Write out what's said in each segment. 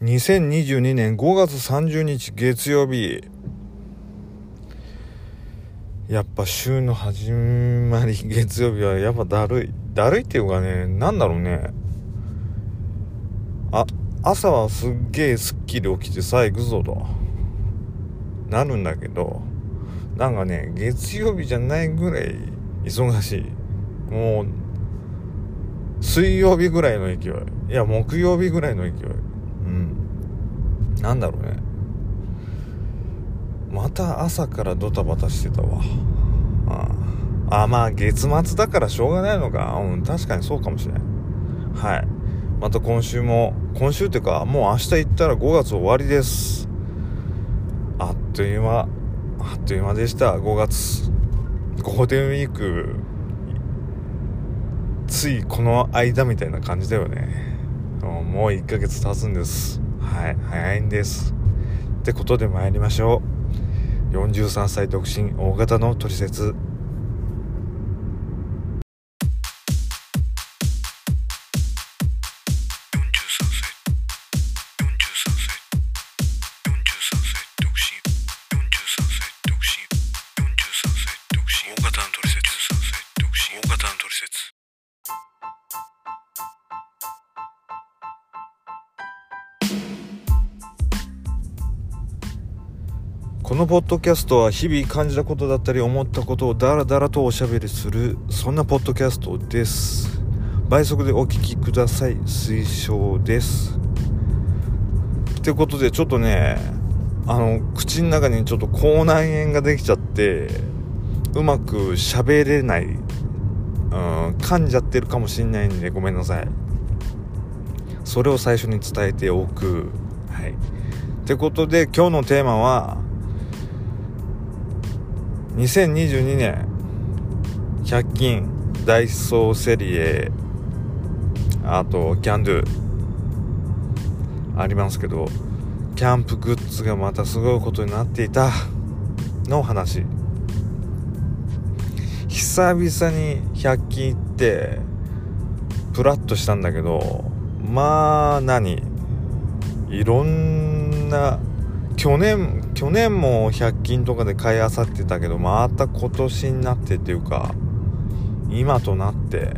2022年5月30日月曜日やっぱ週の始まり月曜日はやっぱだるい。だるいっていうかねなんだろうね。あ朝はすっげえすっきり起きてさあ行くぞと。なるんだけどなんかね月曜日じゃないぐらい忙しい。もう水曜日ぐらいの勢い。いや木曜日ぐらいの勢い。なんだろうね。また朝からドタバタしてたわ。ああまあ月末だからしょうがないのか。うん確かにそうかもしれない。はい。また今週も今週っていうかもう明日行ったら5月終わりです。あっという間。あっという間でした。5月。ゴールデンウィーク。ついこの間みたいな感じだよね。もう1ヶ月経つんです。はい早いんです。ってことで参りましょう。43歳独身大型のトリセツ。このポッドキャストは日々感じたことだったり思ったことをダラダラとおしゃべりするそんなポッドキャストです。倍速でお聞きください。推奨です。ってことでちょっとねあの口の中にちょっと口内炎ができちゃってうまく喋れない、うん、噛んじゃってるかもしんないんでごめんなさい。それを最初に伝えておく。はい。ってことで今日のテーマは2022年100均ダイソーセリエあとキャンドゥありますけどキャンプグッズがまたすごいことになっていたの話。久々に100均行ってプラッとしたんだけどまあ何いろんな去年去年も100均とかで買いあさってたけどまた今年になってっていうか今となって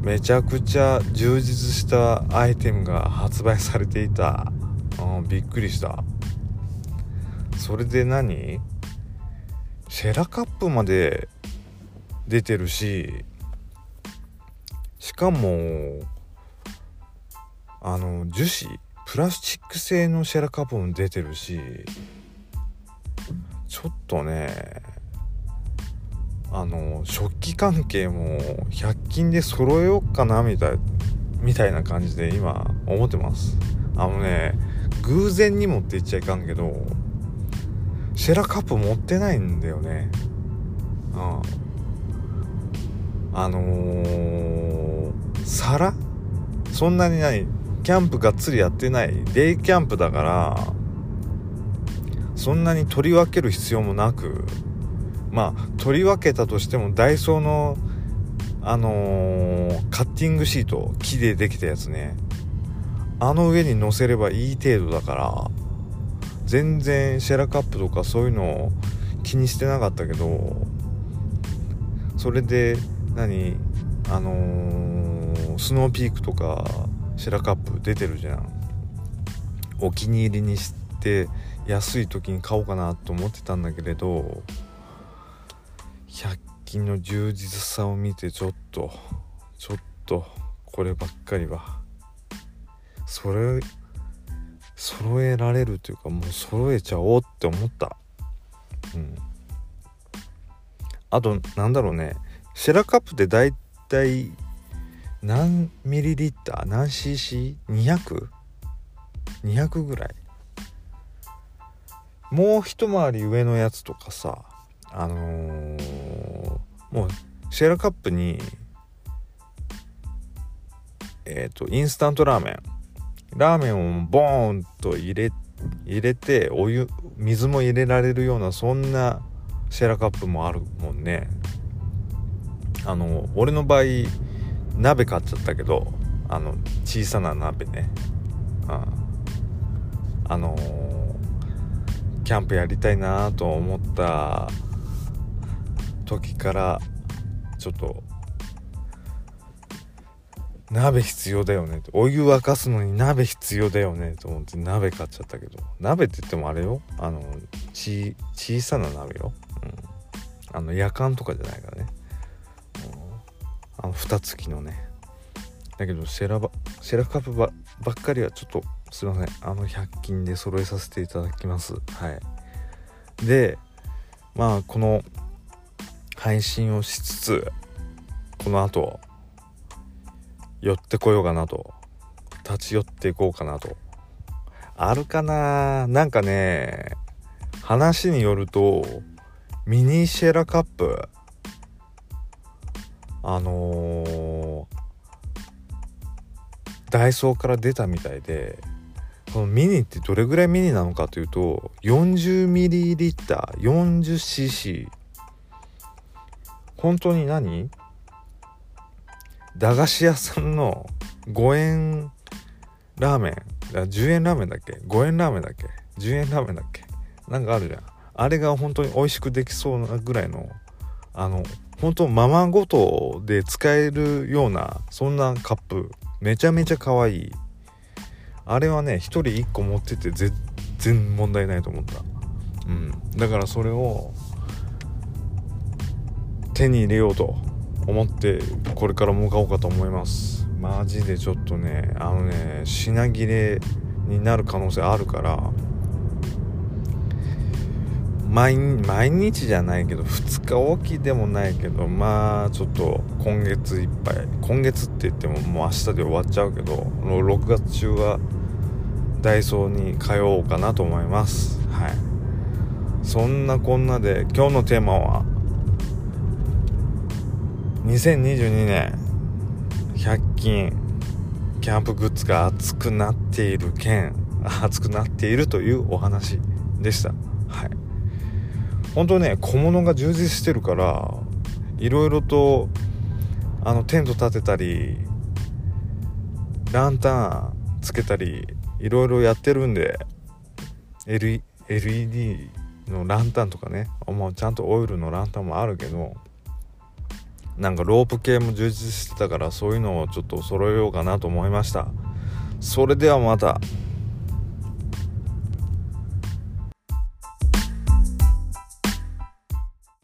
めちゃくちゃ充実したアイテムが発売されていた、うん、びっくりした。それで何？シェラカップまで出てるししかもあの樹脂。プラスチック製のシェラカップも出てるしちょっとねあの食器関係も100均で揃えようかなみたいみたいな感じで今思ってます。あのね偶然にもって言っちゃいかんけどシェラカップ持ってないんだよね。うん。あのー、皿？そんなにない。キャンプがっつりやってない。デイキャンプだからそんなに取り分ける必要もなくまあ取り分けたとしてもダイソーのあのー、カッティングシート木でできたやつね。あの上に乗せればいい程度だから全然シェラカップとかそういうのを気にしてなかったけどそれで何？あのー、スノーピークとかシェラカップ出てるじゃん。お気に入りにして安い時に買おうかなと思ってたんだけれど100均の充実さを見てちょっとちょっとこればっかりは。それ揃えられるというかもう揃えちゃおうって思った。うん。あとなんだろうね。シェラカップって大体何ミリリッター？何 cc200?200 ぐらい。もう一回り上のやつとかさあのー、もうシェラカップにえっ、ー、とインスタントラーメン。ラーメンをボーンと入れ入れてお湯水も入れられるようなそんなシェラカップもあるもんね。あの俺の場合鍋買っちゃったけどあの小さな鍋ね。あのー、キャンプやりたいなと思った時からちょっと鍋必要だよね。お湯沸かすのに鍋必要だよね。と思って鍋買っちゃったけど。鍋って言ってもあれよ。あのち小さな鍋よ、うん、あの夜間とかじゃないからね、あの蓋付きのね。だけどシェラバシェラカップばばっかりはちょっとすいません。あの100均で揃えさせていただきます。はい。でまあこの配信をしつつこの後寄ってこようかなと。立ち寄っていこうかなと。あるかな？なんかね話によるとミニシェラカップ。あの、ダイソーから出たみたいでこのミニってどれぐらいミニなのかというと 40ml40cc 本当に何？駄菓子屋さんの5円ラーメン。10円ラーメンだっけ？5円ラーメンだっけ？10円ラーメンだっけ？なんかあるじゃん。あれが本当に美味しくできそうなぐらいのあの本当ままごとで使えるようなそんなカップ。めちゃめちゃ可愛い。あれはね1人1個持ってて全然問題ないと思った。うん。だからそれを手に入れようと思ってこれから向かおうかと思います。マジでちょっとねあのね品切れになる可能性あるから毎日じゃないけど2日おきでもないけどまあちょっと今月いっぱい今月って言ってももう明日で終わっちゃうけど6月中はダイソーに通おうかなと思います。はい。そんなこんなで今日のテーマは2022年100均キャンプグッズが熱くなっている件熱くなっているというお話でした。はい。本当ね小物が充実してるからいろいろとあのテント立てたりランタンつけたりいろいろやってるんで LED のランタンとかねもうちゃんとオイルのランタンもあるけどなんかロープ系も充実してたからそういうのをちょっと揃えようかなと思いました。それではまた。